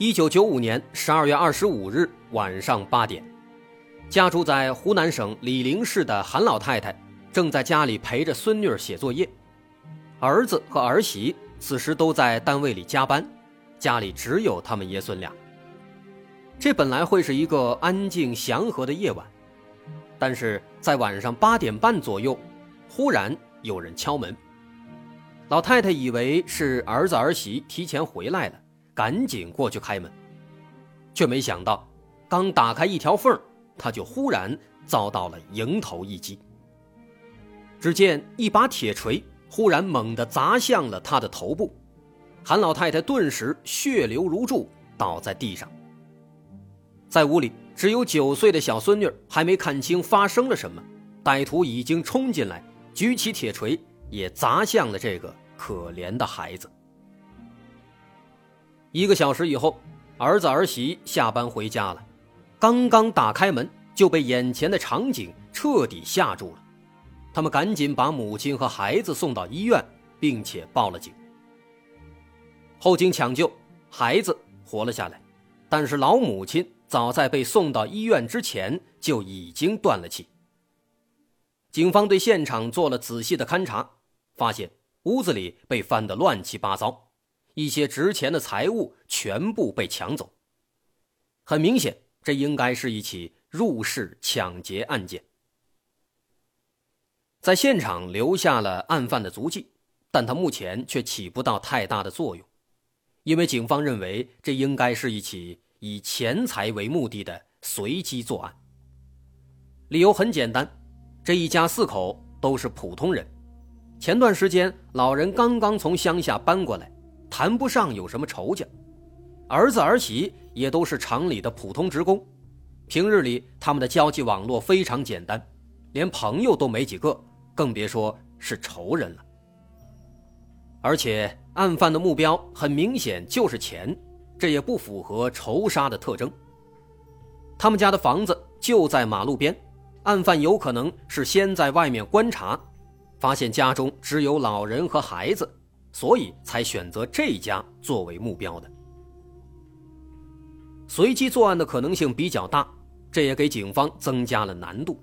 一九九五年十二月二十五日晚上八点，家住在湖南省醴陵市的韩老太太正在家里陪着孙女儿写作业，儿子和儿媳此时都在单位里加班，家里只有他们爷孙俩。这本来会是一个安静祥和的夜晚，但是在晚上八点半左右，忽然有人敲门。老太太以为是儿子儿媳提前回来了。赶紧过去开门，却没想到，刚打开一条缝他就忽然遭到了迎头一击。只见一把铁锤忽然猛地砸向了他的头部，韩老太太顿时血流如注，倒在地上。在屋里，只有九岁的小孙女还没看清发生了什么，歹徒已经冲进来，举起铁锤也砸向了这个可怜的孩子。一个小时以后，儿子儿媳下班回家了，刚刚打开门就被眼前的场景彻底吓住了。他们赶紧把母亲和孩子送到医院，并且报了警。后经抢救，孩子活了下来，但是老母亲早在被送到医院之前就已经断了气。警方对现场做了仔细的勘查，发现屋子里被翻得乱七八糟。一些值钱的财物全部被抢走。很明显，这应该是一起入室抢劫案件。在现场留下了案犯的足迹，但他目前却起不到太大的作用，因为警方认为这应该是一起以钱财为目的的随机作案。理由很简单，这一家四口都是普通人，前段时间老人刚刚从乡下搬过来。谈不上有什么仇家，儿子儿媳也都是厂里的普通职工，平日里他们的交际网络非常简单，连朋友都没几个，更别说是仇人了。而且案犯的目标很明显就是钱，这也不符合仇杀的特征。他们家的房子就在马路边，案犯有可能是先在外面观察，发现家中只有老人和孩子。所以才选择这家作为目标的。随机作案的可能性比较大，这也给警方增加了难度。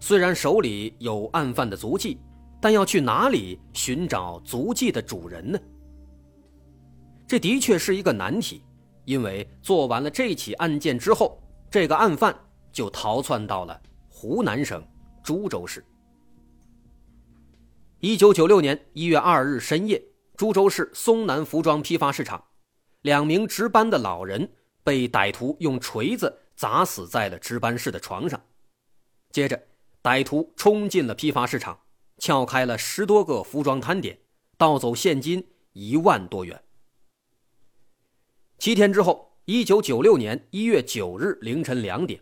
虽然手里有案犯的足迹，但要去哪里寻找足迹的主人呢？这的确是一个难题，因为做完了这起案件之后，这个案犯就逃窜到了湖南省株洲市。一九九六年一月二日深夜。株洲市松南服装批发市场，两名值班的老人被歹徒用锤子砸死在了值班室的床上。接着，歹徒冲进了批发市场，撬开了十多个服装摊点，盗走现金一万多元。七天之后，一九九六年一月九日凌晨两点，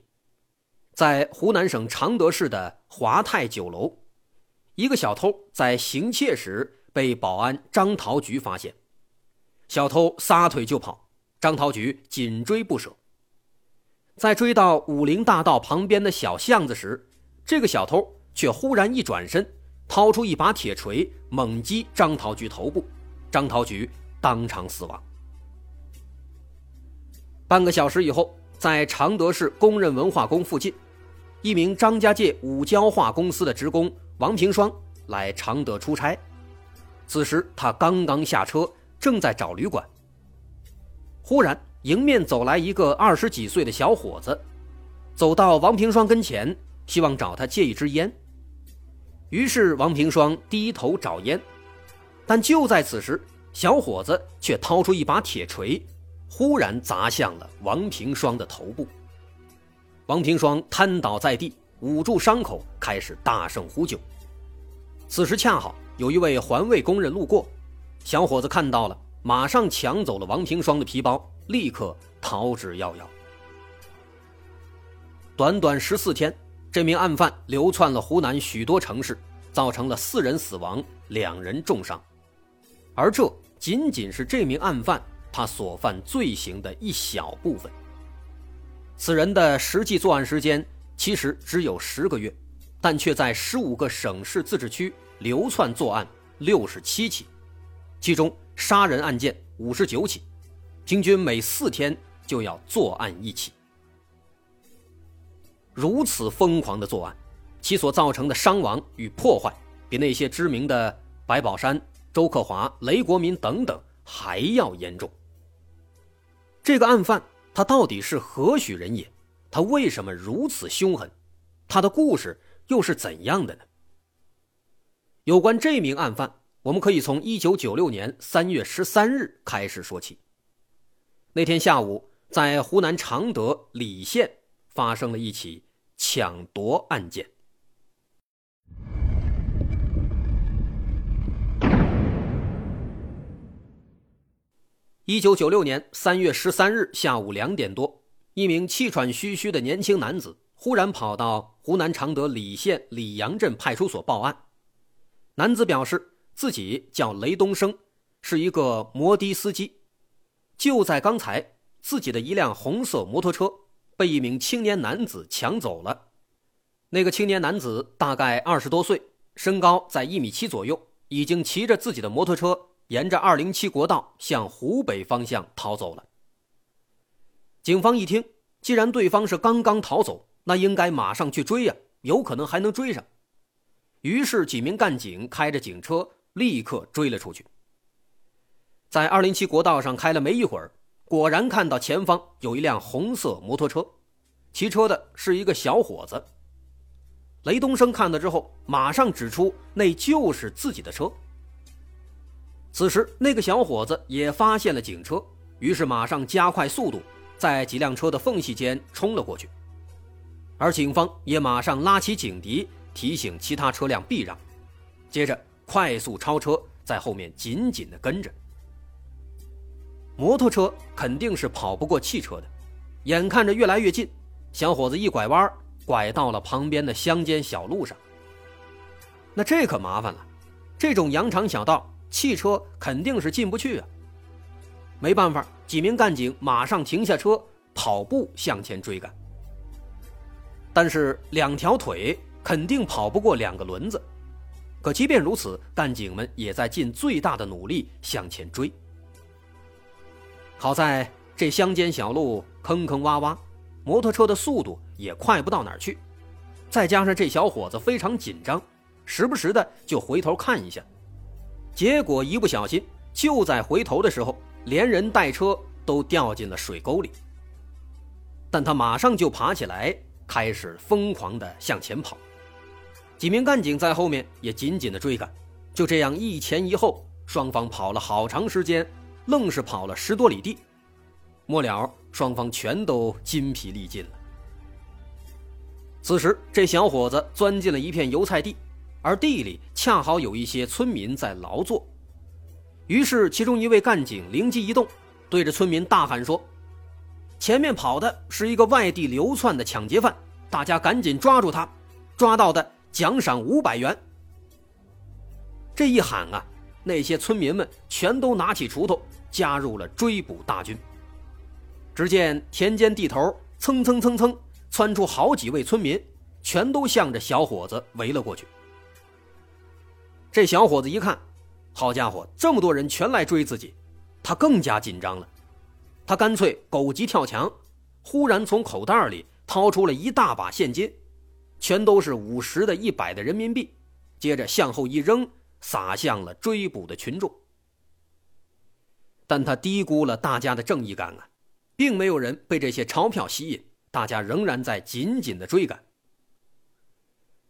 在湖南省常德市的华泰酒楼，一个小偷在行窃时。被保安张桃菊发现，小偷撒腿就跑，张桃菊紧追不舍。在追到武林大道旁边的小巷子时，这个小偷却忽然一转身，掏出一把铁锤猛击张桃菊头部，张桃菊当场死亡。半个小时以后，在常德市工人文化宫附近，一名张家界五交化公司的职工王平双来常德出差。此时他刚刚下车，正在找旅馆。忽然，迎面走来一个二十几岁的小伙子，走到王平双跟前，希望找他借一支烟。于是王平双低头找烟，但就在此时，小伙子却掏出一把铁锤，忽然砸向了王平双的头部。王平双瘫倒在地，捂住伤口，开始大声呼救。此时恰好。有一位环卫工人路过，小伙子看到了，马上抢走了王平双的皮包，立刻逃之夭夭。短短十四天，这名案犯流窜了湖南许多城市，造成了四人死亡，两人重伤，而这仅仅是这名案犯他所犯罪行的一小部分。此人的实际作案时间其实只有十个月，但却在十五个省市自治区流窜作案六十七起，其中杀人案件五十九起，平均每四天就要作案一起。如此疯狂的作案，其所造成的伤亡与破坏，比那些知名的白宝山、周克华、雷国民等等还要严重。这个案犯。他到底是何许人也？他为什么如此凶狠？他的故事又是怎样的呢？有关这名案犯，我们可以从1996年3月13日开始说起。那天下午，在湖南常德澧县发生了一起抢夺案件。一九九六年三月十三日下午两点多，一名气喘吁吁的年轻男子忽然跑到湖南常德澧县澧阳镇派出所报案。男子表示自己叫雷东升，是一个摩的司机。就在刚才，自己的一辆红色摩托车被一名青年男子抢走了。那个青年男子大概二十多岁，身高在一米七左右，已经骑着自己的摩托车。沿着二零七国道向湖北方向逃走了。警方一听，既然对方是刚刚逃走，那应该马上去追呀，有可能还能追上。于是几名干警开着警车立刻追了出去。在二零七国道上开了没一会儿，果然看到前方有一辆红色摩托车，骑车的是一个小伙子。雷东升看到之后，马上指出那就是自己的车。此时，那个小伙子也发现了警车，于是马上加快速度，在几辆车的缝隙间冲了过去。而警方也马上拉起警笛，提醒其他车辆避让，接着快速超车，在后面紧紧地跟着。摩托车肯定是跑不过汽车的，眼看着越来越近，小伙子一拐弯，拐到了旁边的乡间小路上。那这可麻烦了，这种羊肠小道。汽车肯定是进不去啊！没办法，几名干警马上停下车，跑步向前追赶。但是两条腿肯定跑不过两个轮子，可即便如此，干警们也在尽最大的努力向前追。好在这乡间小路坑坑洼洼，摩托车的速度也快不到哪儿去，再加上这小伙子非常紧张，时不时的就回头看一下。结果一不小心，就在回头的时候，连人带车都掉进了水沟里。但他马上就爬起来，开始疯狂的向前跑。几名干警在后面也紧紧地追赶。就这样一前一后，双方跑了好长时间，愣是跑了十多里地。末了，双方全都筋疲力尽了。此时，这小伙子钻进了一片油菜地。而地里恰好有一些村民在劳作，于是其中一位干警灵机一动，对着村民大喊说：“前面跑的是一个外地流窜的抢劫犯，大家赶紧抓住他，抓到的奖赏五百元。”这一喊啊，那些村民们全都拿起锄头加入了追捕大军。只见田间地头蹭蹭蹭蹭窜出好几位村民，全都向着小伙子围了过去。这小伙子一看，好家伙，这么多人全来追自己，他更加紧张了。他干脆狗急跳墙，忽然从口袋里掏出了一大把现金，全都是五十的、一百的人民币，接着向后一扔，撒向了追捕的群众。但他低估了大家的正义感啊，并没有人被这些钞票吸引，大家仍然在紧紧的追赶。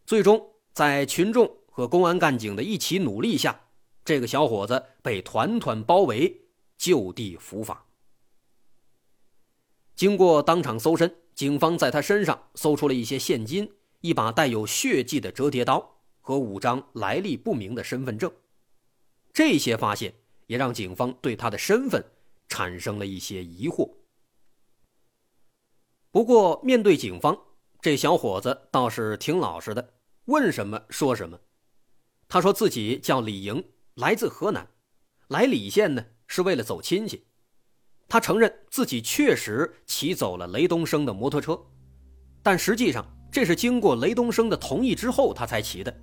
最终，在群众。和公安干警的一起努力下，这个小伙子被团团包围，就地伏法。经过当场搜身，警方在他身上搜出了一些现金、一把带有血迹的折叠刀和五张来历不明的身份证。这些发现也让警方对他的身份产生了一些疑惑。不过，面对警方，这小伙子倒是挺老实的，问什么说什么。他说自己叫李莹，来自河南，来李县呢是为了走亲戚。他承认自己确实骑走了雷东升的摩托车，但实际上这是经过雷东升的同意之后他才骑的。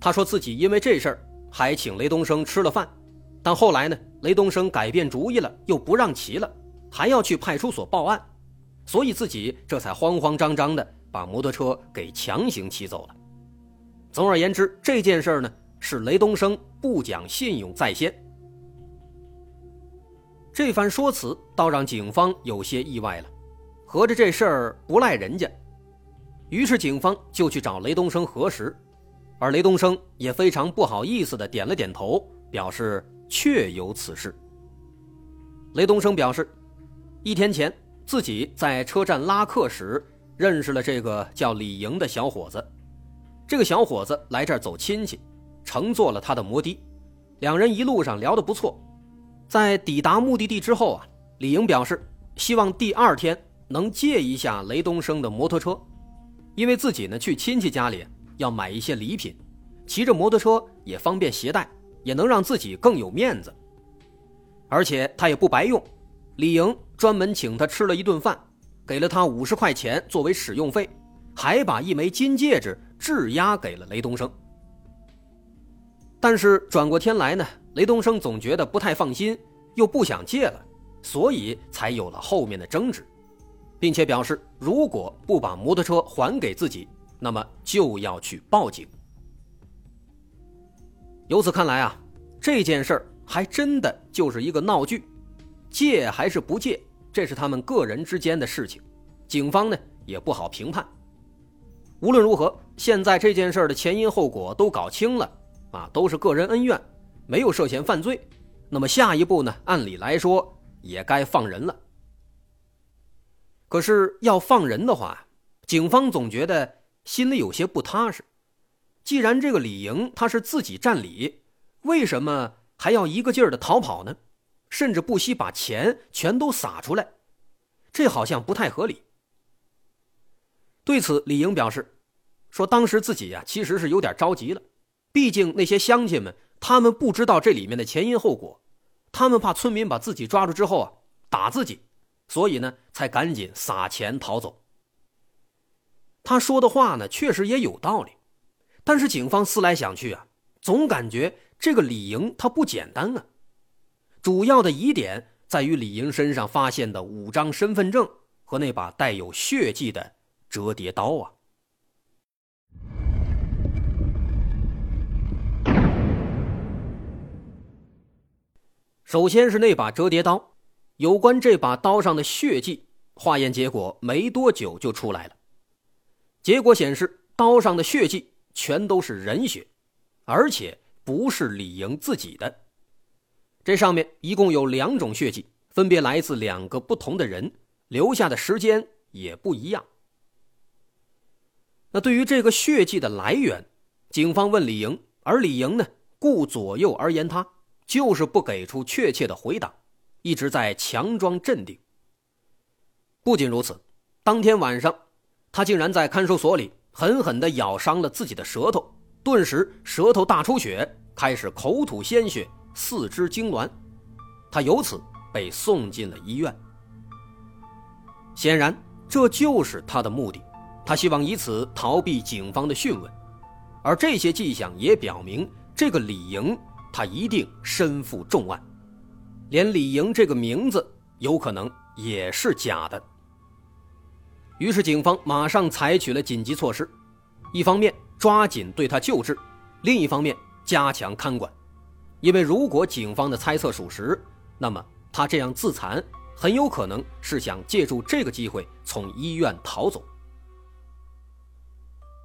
他说自己因为这事儿还请雷东升吃了饭，但后来呢，雷东升改变主意了，又不让骑了，还要去派出所报案。所以自己这才慌慌张张的把摩托车给强行骑走了。总而言之，这件事儿呢是雷东升不讲信用在先。这番说辞倒让警方有些意外了，合着这事儿不赖人家。于是警方就去找雷东升核实，而雷东升也非常不好意思的点了点头，表示确有此事。雷东升表示，一天前。自己在车站拉客时认识了这个叫李莹的小伙子，这个小伙子来这儿走亲戚，乘坐了他的摩的，两人一路上聊得不错。在抵达目的地之后啊，李莹表示希望第二天能借一下雷东升的摩托车，因为自己呢去亲戚家里要买一些礼品，骑着摩托车也方便携带，也能让自己更有面子，而且他也不白用。李莹专门请他吃了一顿饭，给了他五十块钱作为使用费，还把一枚金戒指质押给了雷东升。但是转过天来呢，雷东升总觉得不太放心，又不想借了，所以才有了后面的争执，并且表示如果不把摩托车还给自己，那么就要去报警。由此看来啊，这件事儿还真的就是一个闹剧。借还是不借，这是他们个人之间的事情，警方呢也不好评判。无论如何，现在这件事的前因后果都搞清了，啊，都是个人恩怨，没有涉嫌犯罪。那么下一步呢？按理来说也该放人了。可是要放人的话，警方总觉得心里有些不踏实。既然这个李莹他是自己占理，为什么还要一个劲儿的逃跑呢？甚至不惜把钱全都撒出来，这好像不太合理。对此，李莹表示，说当时自己呀其实是有点着急了，毕竟那些乡亲们他们不知道这里面的前因后果，他们怕村民把自己抓住之后啊打自己，所以呢才赶紧撒钱逃走。他说的话呢确实也有道理，但是警方思来想去啊，总感觉这个李莹他不简单啊。主要的疑点在于李莹身上发现的五张身份证和那把带有血迹的折叠刀啊。首先是那把折叠刀，有关这把刀上的血迹，化验结果没多久就出来了。结果显示，刀上的血迹全都是人血，而且不是李莹自己的。这上面一共有两种血迹，分别来自两个不同的人，留下的时间也不一样。那对于这个血迹的来源，警方问李莹，而李莹呢，顾左右而言他，就是不给出确切的回答，一直在强装镇定。不仅如此，当天晚上，他竟然在看守所里狠狠地咬伤了自己的舌头，顿时舌头大出血，开始口吐鲜血。四肢痉挛，他由此被送进了医院。显然，这就是他的目的，他希望以此逃避警方的讯问。而这些迹象也表明，这个李莹他一定身负重案，连李莹这个名字有可能也是假的。于是，警方马上采取了紧急措施，一方面抓紧对他救治，另一方面加强看管。因为如果警方的猜测属实，那么他这样自残很有可能是想借助这个机会从医院逃走。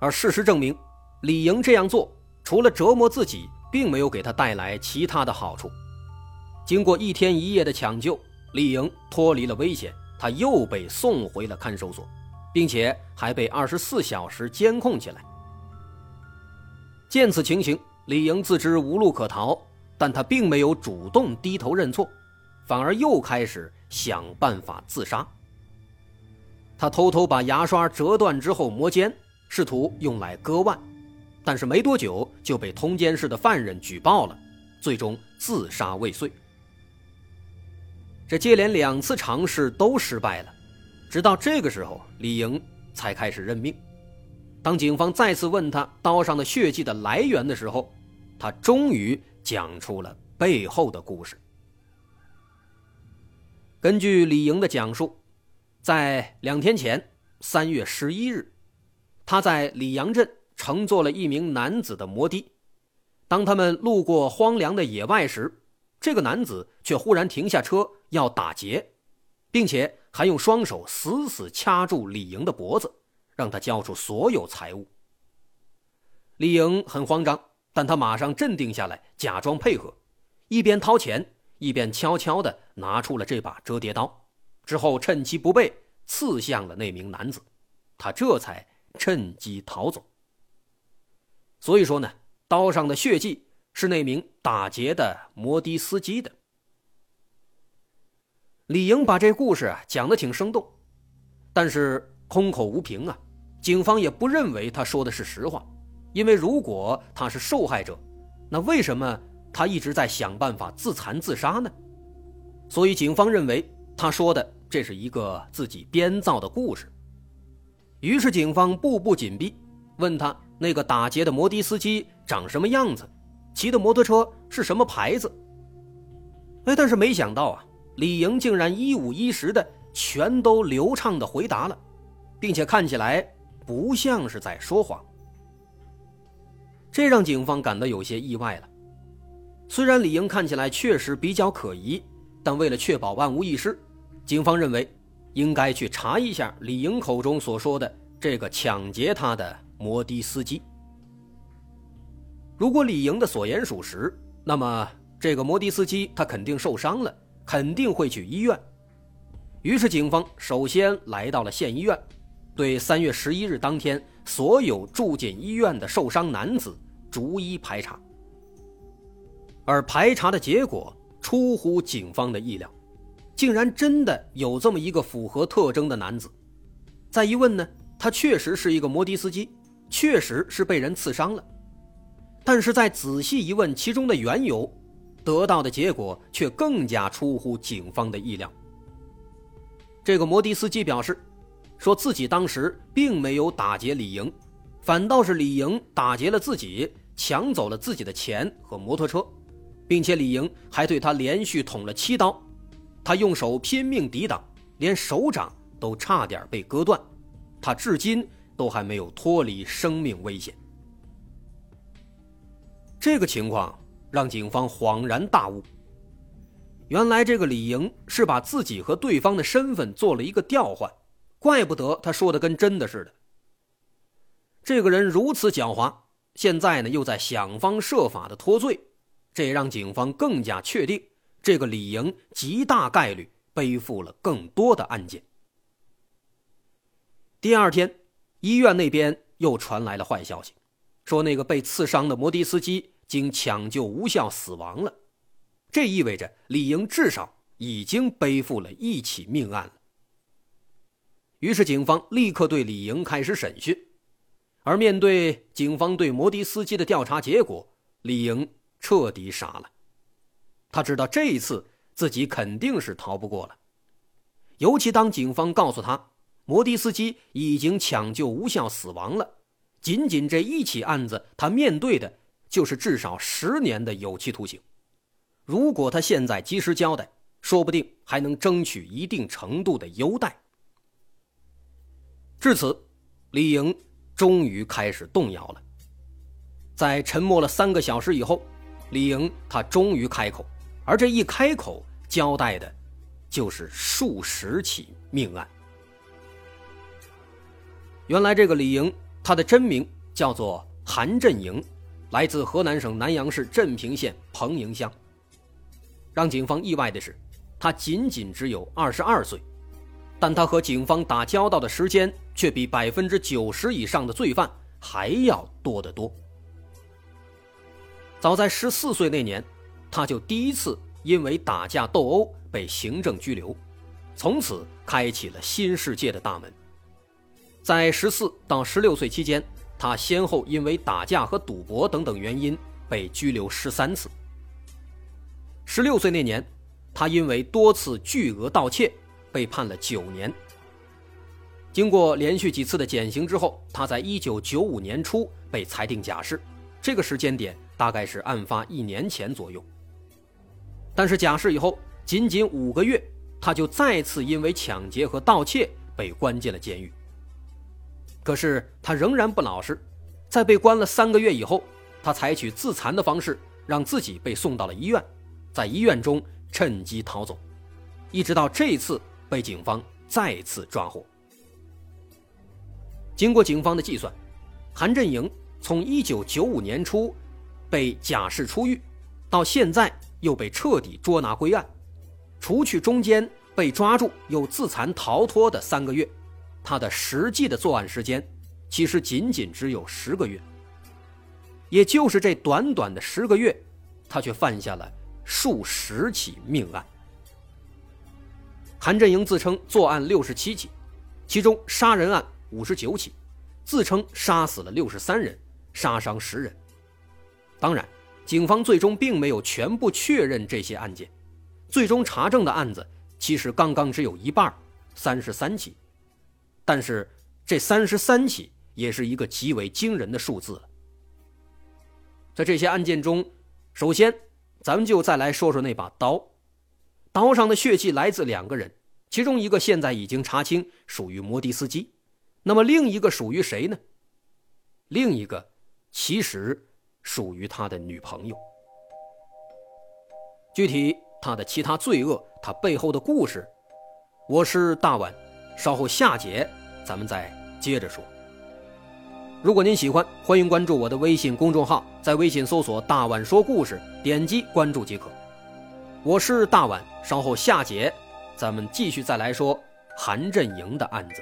而事实证明，李莹这样做除了折磨自己，并没有给他带来其他的好处。经过一天一夜的抢救，李莹脱离了危险，她又被送回了看守所，并且还被二十四小时监控起来。见此情形，李莹自知无路可逃。但她并没有主动低头认错，反而又开始想办法自杀。她偷偷把牙刷折断之后磨尖，试图用来割腕，但是没多久就被通监室的犯人举报了，最终自杀未遂。这接连两次尝试都失败了，直到这个时候，李莹才开始认命。当警方再次问他刀上的血迹的来源的时候，他终于讲出了背后的故事。根据李莹的讲述，在两天前，三月十一日，他在李阳镇乘坐了一名男子的摩的。当他们路过荒凉的野外时，这个男子却忽然停下车要打劫，并且还用双手死死掐住李莹的脖子，让他交出所有财物。李莹很慌张，但他马上镇定下来，假装配合，一边掏钱。一边悄悄地拿出了这把折叠刀，之后趁其不备刺向了那名男子，他这才趁机逃走。所以说呢，刀上的血迹是那名打劫的摩的司机的。李莹把这故事啊讲得挺生动，但是空口无凭啊，警方也不认为他说的是实话，因为如果他是受害者，那为什么？他一直在想办法自残自杀呢，所以警方认为他说的这是一个自己编造的故事。于是警方步步紧逼，问他那个打劫的摩的司机长什么样子，骑的摩托车是什么牌子。哎，但是没想到啊，李莹竟然一五一十的全都流畅的回答了，并且看起来不像是在说谎，这让警方感到有些意外了。虽然李莹看起来确实比较可疑，但为了确保万无一失，警方认为应该去查一下李莹口中所说的这个抢劫他的摩的司机。如果李莹的所言属实，那么这个摩的司机他肯定受伤了，肯定会去医院。于是警方首先来到了县医院，对三月十一日当天所有住进医院的受伤男子逐一排查。而排查的结果出乎警方的意料，竟然真的有这么一个符合特征的男子。再一问呢，他确实是一个摩的司机，确实是被人刺伤了。但是再仔细一问其中的缘由，得到的结果却更加出乎警方的意料。这个摩的司机表示，说自己当时并没有打劫李莹，反倒是李莹打劫了自己，抢走了自己的钱和摩托车。并且李莹还对他连续捅了七刀，他用手拼命抵挡，连手掌都差点被割断，他至今都还没有脱离生命危险。这个情况让警方恍然大悟，原来这个李莹是把自己和对方的身份做了一个调换，怪不得他说的跟真的似的。这个人如此狡猾，现在呢又在想方设法的脱罪。这也让警方更加确定，这个李莹极大概率背负了更多的案件。第二天，医院那边又传来了坏消息，说那个被刺伤的摩的司机经抢救无效死亡了。这意味着李莹至少已经背负了一起命案了。于是，警方立刻对李莹开始审讯。而面对警方对摩的司机的调查结果，李莹。彻底傻了，他知道这一次自己肯定是逃不过了。尤其当警方告诉他，摩的司机已经抢救无效死亡了，仅仅这一起案子，他面对的就是至少十年的有期徒刑。如果他现在及时交代，说不定还能争取一定程度的优待。至此，李莹终于开始动摇了。在沉默了三个小时以后。李莹，他终于开口，而这一开口交代的，就是数十起命案。原来这个李莹，他的真名叫做韩振营，来自河南省南阳市镇平县彭营乡。让警方意外的是，他仅仅只有二十二岁，但他和警方打交道的时间却比百分之九十以上的罪犯还要多得多。早在十四岁那年，他就第一次因为打架斗殴被行政拘留，从此开启了新世界的大门，在十四到十六岁期间，他先后因为打架和赌博等等原因被拘留十三次。十六岁那年，他因为多次巨额盗窃被判了九年。经过连续几次的减刑之后，他在一九九五年初被裁定假释，这个时间点大概是案发一年前左右。但是假释以后，仅仅五个月，他就再次因为抢劫和盗窃被关进了监狱。可是他仍然不老实，在被关了三个月以后，他采取自残的方式，让自己被送到了医院，在医院中趁机逃走，一直到这次被警方再次抓获。经过警方的计算，韩振营从1995年初被假释出狱，到现在又被彻底捉拿归案，除去中间被抓住又自残逃脱的三个月，他的实际的作案时间其实仅仅只有十个月。也就是这短短的十个月，他却犯下了数十起命案。韩振营自称作案六十七起，其中杀人案。五十九起，自称杀死了六十三人，杀伤十人。当然，警方最终并没有全部确认这些案件，最终查证的案子其实刚刚只有一半，三十三起。但是这三十三起也是一个极为惊人的数字了。在这些案件中，首先咱们就再来说说那把刀，刀上的血迹来自两个人，其中一个现在已经查清属于摩的司机。那么另一个属于谁呢？另一个其实属于他的女朋友。具体他的其他罪恶，他背后的故事，我是大碗，稍后下节咱们再接着说。如果您喜欢，欢迎关注我的微信公众号，在微信搜索“大碗说故事”，点击关注即可。我是大碗，稍后下节咱们继续再来说韩振营的案子。